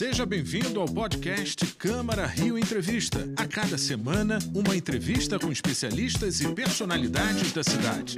Seja bem-vindo ao podcast Câmara Rio Entrevista. A cada semana, uma entrevista com especialistas e personalidades da cidade.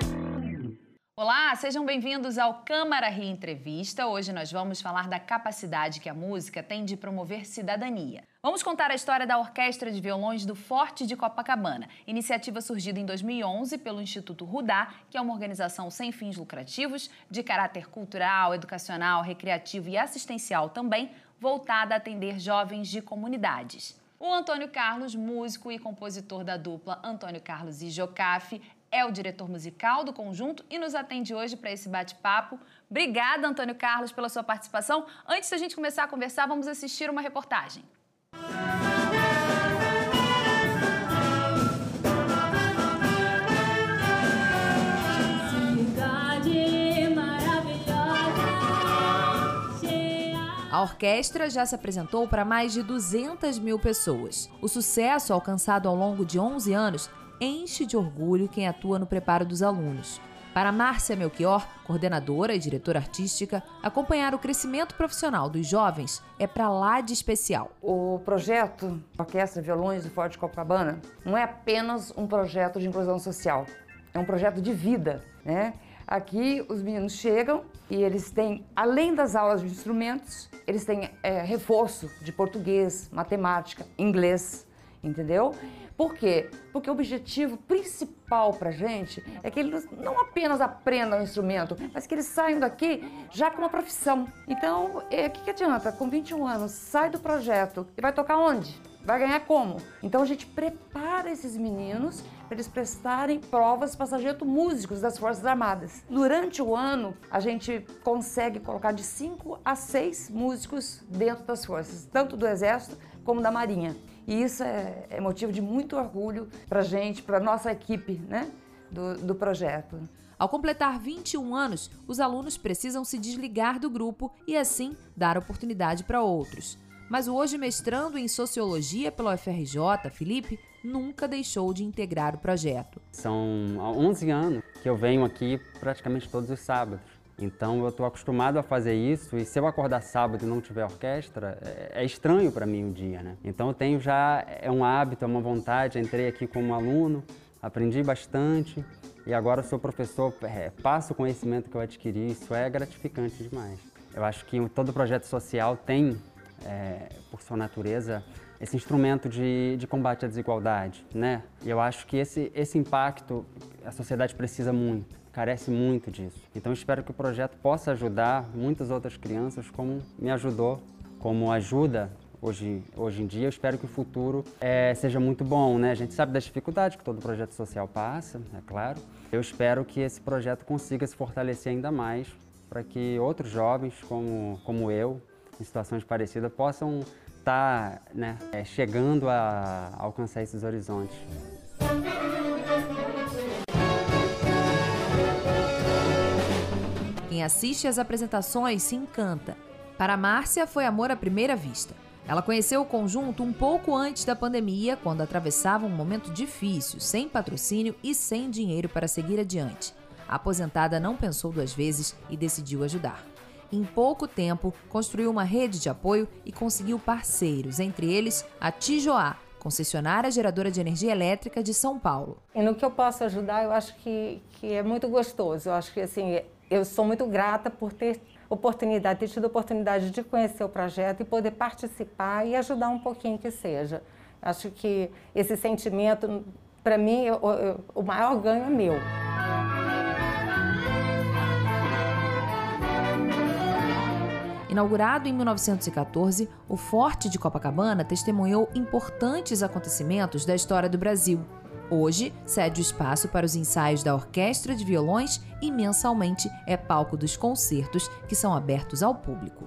Olá, sejam bem-vindos ao Câmara Rio Entrevista. Hoje nós vamos falar da capacidade que a música tem de promover cidadania. Vamos contar a história da Orquestra de Violões do Forte de Copacabana, iniciativa surgida em 2011 pelo Instituto Rudá, que é uma organização sem fins lucrativos, de caráter cultural, educacional, recreativo e assistencial também, voltada a atender jovens de comunidades. O Antônio Carlos, músico e compositor da dupla Antônio Carlos e Jocafe, é o diretor musical do conjunto e nos atende hoje para esse bate-papo. Obrigada, Antônio Carlos, pela sua participação. Antes da gente começar a conversar, vamos assistir uma reportagem. A orquestra já se apresentou para mais de 200 mil pessoas. O sucesso alcançado ao longo de 11 anos enche de orgulho quem atua no preparo dos alunos. Para Márcia Melchior, coordenadora e diretora artística, acompanhar o crescimento profissional dos jovens é para lá de especial. O projeto Orquestra Violões do Forte Copacabana não é apenas um projeto de inclusão social, é um projeto de vida, né? Aqui os meninos chegam e eles têm, além das aulas de instrumentos, eles têm é, reforço de português, matemática, inglês, entendeu? Por quê? Porque o objetivo principal para gente é que eles não apenas aprendam o instrumento, mas que eles saiam daqui já com uma profissão. Então, o é, que, que adianta? Com 21 anos, sai do projeto e vai tocar onde? Vai ganhar como? Então a gente prepara esses meninos para eles prestarem provas para sargento músicos das Forças Armadas. Durante o ano, a gente consegue colocar de 5 a 6 músicos dentro das forças, tanto do Exército como da Marinha. E isso é, é motivo de muito orgulho para a gente, para a nossa equipe né, do, do projeto. Ao completar 21 anos, os alunos precisam se desligar do grupo e, assim, dar oportunidade para outros. Mas o hoje mestrando em Sociologia pela UFRJ, Felipe, nunca deixou de integrar o projeto. São 11 anos que eu venho aqui praticamente todos os sábados. Então eu estou acostumado a fazer isso e se eu acordar sábado e não tiver orquestra, é, é estranho para mim o dia, né? Então eu tenho já, é um hábito, é uma vontade, entrei aqui como aluno, aprendi bastante e agora sou professor, é, passo o conhecimento que eu adquiri, isso é gratificante demais. Eu acho que todo projeto social tem, é, por sua natureza, esse instrumento de, de combate à desigualdade, né? E eu acho que esse, esse impacto a sociedade precisa muito carece muito disso. Então espero que o projeto possa ajudar muitas outras crianças como me ajudou, como ajuda hoje, hoje em dia. Eu espero que o futuro é, seja muito bom, né? A gente sabe das dificuldades que todo projeto social passa, é claro. Eu espero que esse projeto consiga se fortalecer ainda mais para que outros jovens como, como eu, em situações parecidas, possam estar tá, né, é, chegando a alcançar esses horizontes. Quem assiste às apresentações se encanta. Para Márcia, foi amor à primeira vista. Ela conheceu o conjunto um pouco antes da pandemia, quando atravessava um momento difícil, sem patrocínio e sem dinheiro para seguir adiante. A aposentada não pensou duas vezes e decidiu ajudar. Em pouco tempo, construiu uma rede de apoio e conseguiu parceiros, entre eles a Tijoá, concessionária geradora de energia elétrica de São Paulo. E no que eu posso ajudar, eu acho que, que é muito gostoso. Eu acho que assim, eu sou muito grata por ter oportunidade, ter tido oportunidade de conhecer o projeto e poder participar e ajudar um pouquinho que seja. Acho que esse sentimento, para mim, eu, eu, o maior ganho é meu. Inaugurado em 1914, o Forte de Copacabana testemunhou importantes acontecimentos da história do Brasil Hoje, cede o espaço para os ensaios da Orquestra de Violões e mensalmente é palco dos concertos que são abertos ao público.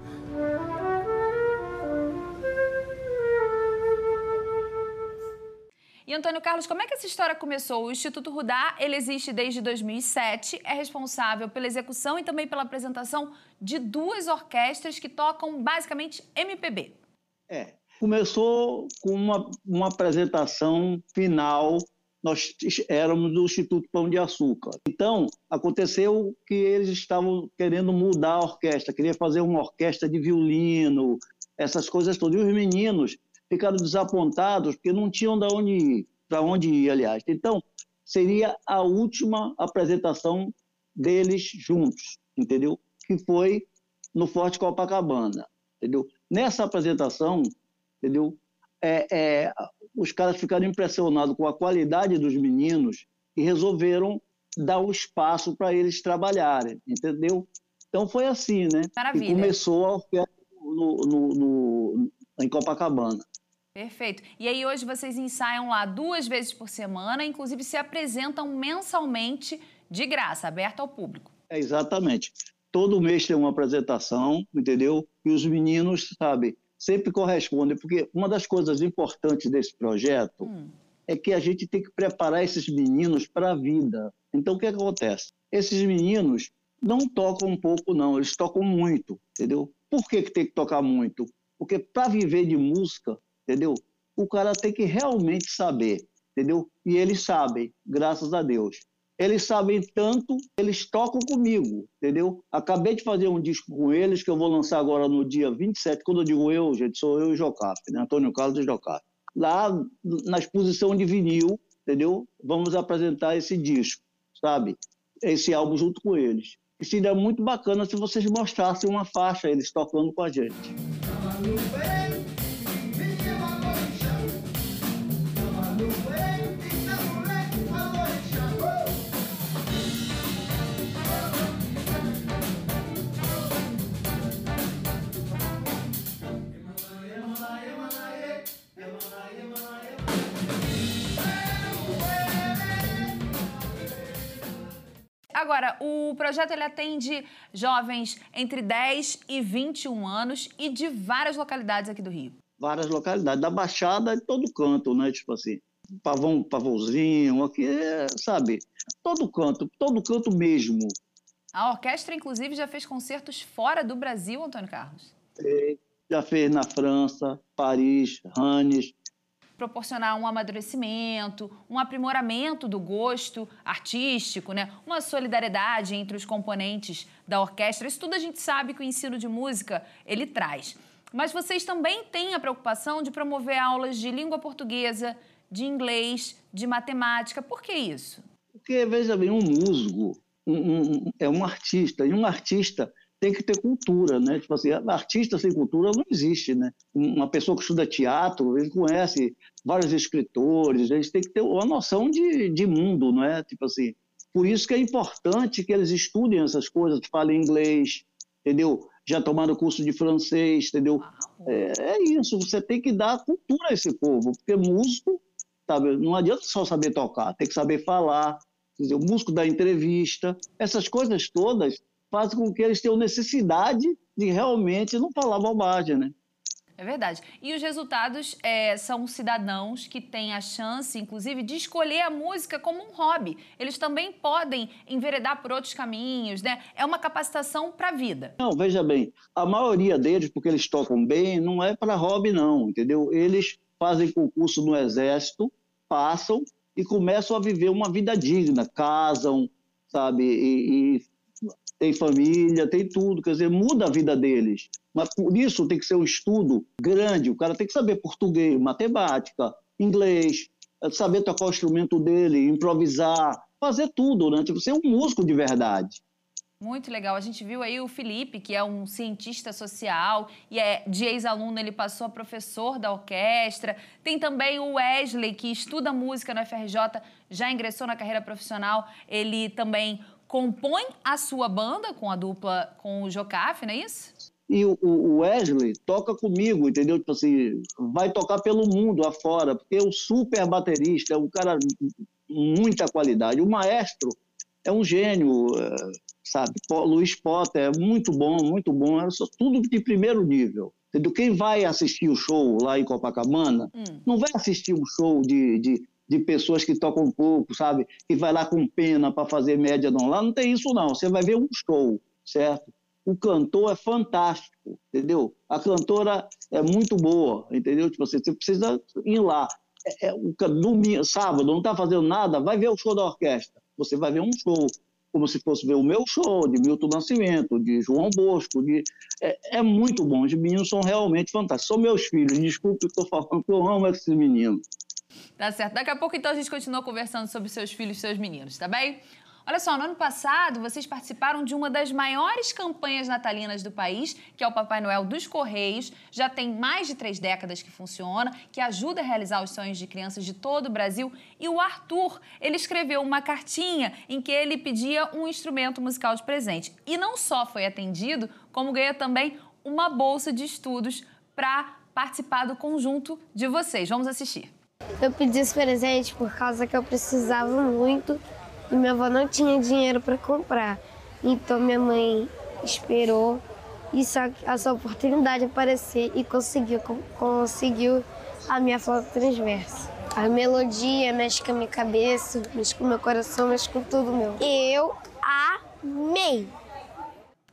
E Antônio Carlos, como é que essa história começou? O Instituto Rudá, ele existe desde 2007, é responsável pela execução e também pela apresentação de duas orquestras que tocam basicamente MPB. É, começou com uma, uma apresentação final nós éramos do Instituto Pão de Açúcar. Então, aconteceu que eles estavam querendo mudar a orquestra, queria fazer uma orquestra de violino, essas coisas todas. E os meninos ficaram desapontados porque não tinham de onde para onde ir, aliás. Então, seria a última apresentação deles juntos, entendeu? Que foi no Forte Copacabana, entendeu? Nessa apresentação, entendeu? É, é, os caras ficaram impressionados com a qualidade dos meninos e resolveram dar o espaço para eles trabalharem, entendeu? Então foi assim, né? Maravilha. E começou a orquestra no, no, no, em Copacabana. Perfeito. E aí hoje vocês ensaiam lá duas vezes por semana, inclusive se apresentam mensalmente de graça, aberto ao público. É, exatamente. Todo mês tem uma apresentação, entendeu? E os meninos, sabe, sempre correspondem, porque uma das coisas importantes desse projeto hum. é que a gente tem que preparar esses meninos para a vida. Então, o que acontece? Esses meninos não tocam um pouco, não, eles tocam muito, entendeu? Por que, que tem que tocar muito? Porque para viver de música, entendeu? O cara tem que realmente saber, entendeu? E eles sabem, graças a Deus. Eles sabem tanto, eles tocam comigo, entendeu? Acabei de fazer um disco com eles, que eu vou lançar agora no dia 27. Quando eu digo eu, gente, sou eu e Jocaf, né? Antônio Carlos e Jocaf. Lá na exposição de vinil, entendeu? Vamos apresentar esse disco, sabe? Esse álbum junto com eles. E seria muito bacana se vocês mostrassem uma faixa, eles tocando com a gente. Agora, o projeto ele atende jovens entre 10 e 21 anos e de várias localidades aqui do Rio. Várias localidades, da Baixada de todo canto, né? Tipo assim, Pavão, Pavãozinho, aqui, sabe? Todo canto, todo canto mesmo. A orquestra, inclusive, já fez concertos fora do Brasil, Antônio Carlos? Já fez na França, Paris, Rennes, proporcionar um amadurecimento, um aprimoramento do gosto artístico, né? uma solidariedade entre os componentes da orquestra. Isso tudo a gente sabe que o ensino de música ele traz. Mas vocês também têm a preocupação de promover aulas de língua portuguesa, de inglês, de matemática. Por que isso? Porque, veja bem, um músico um, um, é um artista, e um artista tem que ter cultura, né? Tipo assim, artista sem cultura não existe, né? Uma pessoa que estuda teatro, ele conhece vários escritores, eles têm que ter uma noção de, de mundo, não é? Tipo assim, por isso que é importante que eles estudem essas coisas, falem inglês, entendeu? Já tomaram curso de francês, entendeu? É, é, isso, você tem que dar cultura a esse povo, porque músico, sabe, não adianta só saber tocar, tem que saber falar, o músico da entrevista, essas coisas todas faz com que eles tenham necessidade de realmente não falar bobagem, né? É verdade. E os resultados é, são cidadãos que têm a chance, inclusive, de escolher a música como um hobby. Eles também podem enveredar por outros caminhos, né? É uma capacitação para a vida. Não, veja bem, a maioria deles, porque eles tocam bem, não é para hobby, não, entendeu? Eles fazem concurso no Exército, passam e começam a viver uma vida digna, casam, sabe, e, e tem família, tem tudo, quer dizer, muda a vida deles. Mas por isso tem que ser um estudo grande, o cara tem que saber português, matemática, inglês, saber tocar o instrumento dele, improvisar, fazer tudo, né? Tipo, ser um músico de verdade. Muito legal. A gente viu aí o Felipe, que é um cientista social e é de ex-aluno, ele passou a professor da orquestra. Tem também o Wesley, que estuda música no FRJ, já ingressou na carreira profissional. Ele também compõe a sua banda com a dupla com o Jocaf, não é isso? E o Wesley toca comigo, entendeu? Tipo assim, vai tocar pelo mundo afora, porque é um super baterista, é um cara muita qualidade. O maestro é um gênio, é, sabe? Luiz Potter é muito bom, muito bom, é tudo de primeiro nível. Entendeu? Quem vai assistir o show lá em Copacabana hum. não vai assistir um show de, de de pessoas que tocam pouco, sabe? Que vai lá com pena para fazer média, não. Lá não tem isso, não. Você vai ver um show, certo? O cantor é fantástico, entendeu? A cantora é muito boa, entendeu? Tipo assim, você precisa ir lá. É, é, domingo, sábado, não está fazendo nada, vai ver o show da orquestra. Você vai ver um show. como se fosse ver o meu show, de Milton Nascimento, de João Bosco. De... É, é muito bom. Os meninos são realmente fantásticos. São meus filhos, desculpe que estou falando, porque eu amo esses meninos. Tá certo. Daqui a pouco, então, a gente continua conversando sobre seus filhos e seus meninos, tá bem? Olha só, no ano passado vocês participaram de uma das maiores campanhas natalinas do país, que é o Papai Noel dos Correios. Já tem mais de três décadas que funciona, que ajuda a realizar os sonhos de crianças de todo o Brasil. E o Arthur, ele escreveu uma cartinha em que ele pedia um instrumento musical de presente. E não só foi atendido, como ganha também uma bolsa de estudos para participar do conjunto de vocês. Vamos assistir. Eu pedi esse presente por causa que eu precisava muito e minha avó não tinha dinheiro para comprar. Então minha mãe esperou e só essa oportunidade aparecer e conseguiu, conseguiu a minha flauta transversa. A melodia mexe com a minha cabeça, mexe com o meu coração, mexe com tudo meu. Eu amei!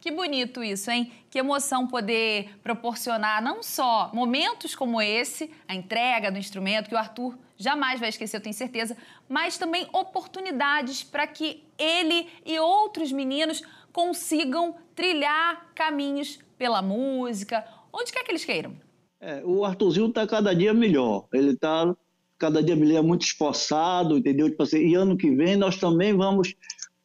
Que bonito isso, hein? Que emoção poder proporcionar não só momentos como esse, a entrega do instrumento, que o Arthur jamais vai esquecer, eu tenho certeza, mas também oportunidades para que ele e outros meninos consigam trilhar caminhos pela música, onde quer que eles queiram. É, o Arthurzinho está cada dia melhor. Ele está cada dia melhor, muito esforçado, entendeu? Tipo assim, e ano que vem nós também vamos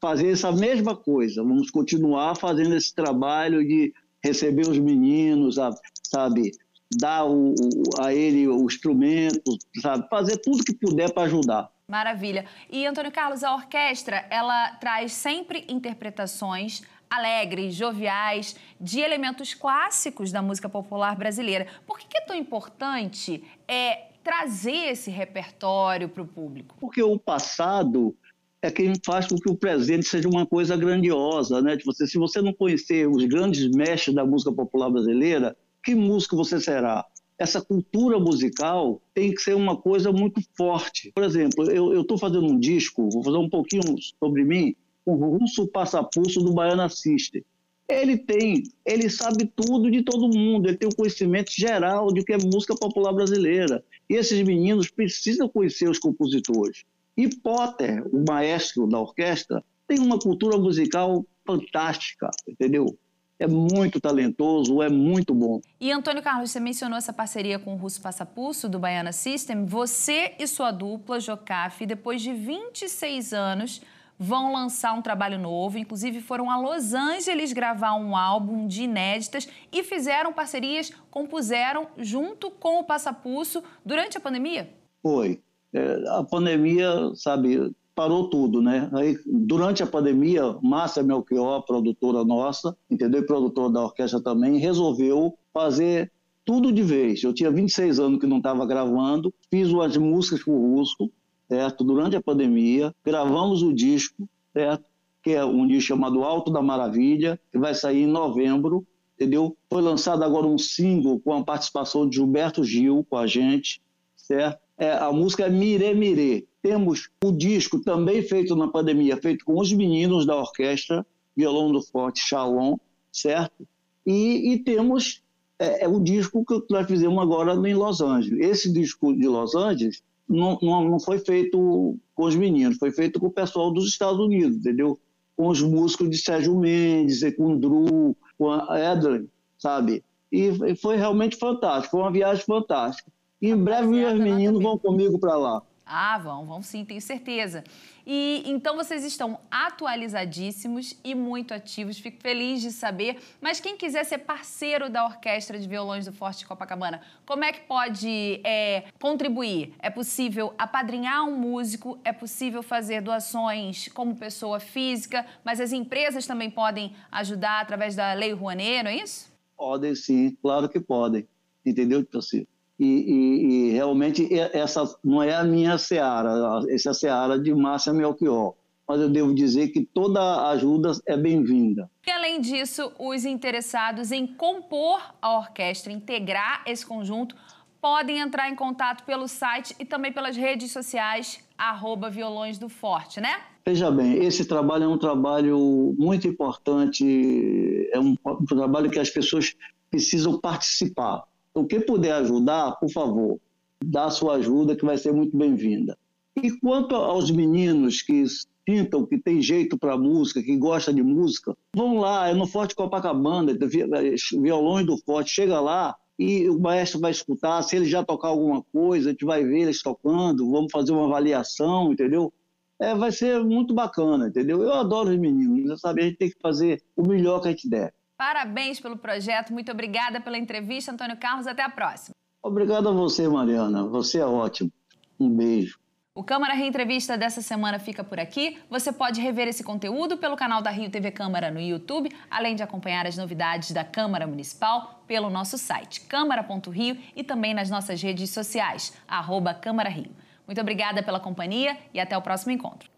fazer essa mesma coisa. Vamos continuar fazendo esse trabalho de receber os meninos, sabe? Dar o, a ele o instrumento, sabe? Fazer tudo que puder para ajudar. Maravilha. E, Antônio Carlos, a orquestra, ela traz sempre interpretações alegres, joviais, de elementos clássicos da música popular brasileira. Por que, que é tão importante é, trazer esse repertório para o público? Porque o passado é quem faz com que o presente seja uma coisa grandiosa, né? Você, se você não conhecer os grandes mestres da música popular brasileira, que músico você será? Essa cultura musical tem que ser uma coisa muito forte. Por exemplo, eu estou fazendo um disco, vou fazer um pouquinho sobre mim, o Russo Passapulso do Baiana System. Ele tem, ele sabe tudo de todo mundo, ele tem o um conhecimento geral de que é música popular brasileira. E esses meninos precisam conhecer os compositores. E Potter, o maestro da orquestra, tem uma cultura musical fantástica, entendeu? É muito talentoso, é muito bom. E Antônio Carlos, você mencionou essa parceria com o Russo Passapulso, do Baiana System. Você e sua dupla, Jocaf, depois de 26 anos, vão lançar um trabalho novo. Inclusive, foram a Los Angeles gravar um álbum de inéditas e fizeram parcerias, compuseram junto com o Passapulso durante a pandemia? Foi a pandemia, sabe, parou tudo, né? Aí, durante a pandemia, Márcia Melchior, produtora nossa, entendeu? E produtora da orquestra também, resolveu fazer tudo de vez. Eu tinha 26 anos que não estava gravando, fiz umas músicas com o Russo, certo? Durante a pandemia, gravamos o disco, certo? Que é um disco chamado Alto da Maravilha, que vai sair em novembro, entendeu? Foi lançado agora um single com a participação de Gilberto Gil com a gente, certo? É, a música é Mire Mire. Temos o disco também feito na pandemia, feito com os meninos da orquestra, Violão do Forte Shalom, certo? E, e temos é, é, o disco que nós fizemos agora em Los Angeles. Esse disco de Los Angeles não, não, não foi feito com os meninos, foi feito com o pessoal dos Estados Unidos, entendeu? Com os músicos de Sérgio Mendes, com o Drew, com a Edlin, sabe? E foi realmente fantástico, foi uma viagem fantástica. Em breve meus meninos vão comigo para lá. Ah, vão, vão sim, tenho certeza. E então vocês estão atualizadíssimos e muito ativos, fico feliz de saber. Mas quem quiser ser parceiro da Orquestra de Violões do Forte Copacabana, como é que pode é, contribuir? É possível apadrinhar um músico, é possível fazer doações como pessoa física, mas as empresas também podem ajudar através da Lei Rouanet, não é isso? Podem sim, claro que podem. Entendeu, Tio e, e, e, realmente essa não é a minha seara, essa é a seara de Márcia Melchior. Mas eu devo dizer que toda ajuda é bem-vinda. E além disso, os interessados em compor a orquestra, integrar esse conjunto, podem entrar em contato pelo site e também pelas redes sociais, arroba Violões do Forte, né? Veja bem, esse trabalho é um trabalho muito importante, é um, um trabalho que as pessoas precisam participar. Então, quem puder ajudar, por favor, dá a sua ajuda, que vai ser muito bem-vinda. E quanto aos meninos que sintam que tem jeito para música, que gosta de música, vão lá, é no Forte Copacabana, violões do Forte, chega lá e o maestro vai escutar, se ele já tocar alguma coisa, a gente vai ver eles tocando, vamos fazer uma avaliação, entendeu? É, vai ser muito bacana, entendeu? Eu adoro os meninos, sabe? A gente tem que fazer o melhor que a gente der. Parabéns pelo projeto, muito obrigada pela entrevista, Antônio Carlos, até a próxima. Obrigado a você, Mariana, você é ótimo. Um beijo. O Câmara Reentrevista dessa semana fica por aqui. Você pode rever esse conteúdo pelo canal da Rio TV Câmara no YouTube, além de acompanhar as novidades da Câmara Municipal pelo nosso site câmara.rio e também nas nossas redes sociais, arroba Câmara Rio. Muito obrigada pela companhia e até o próximo encontro.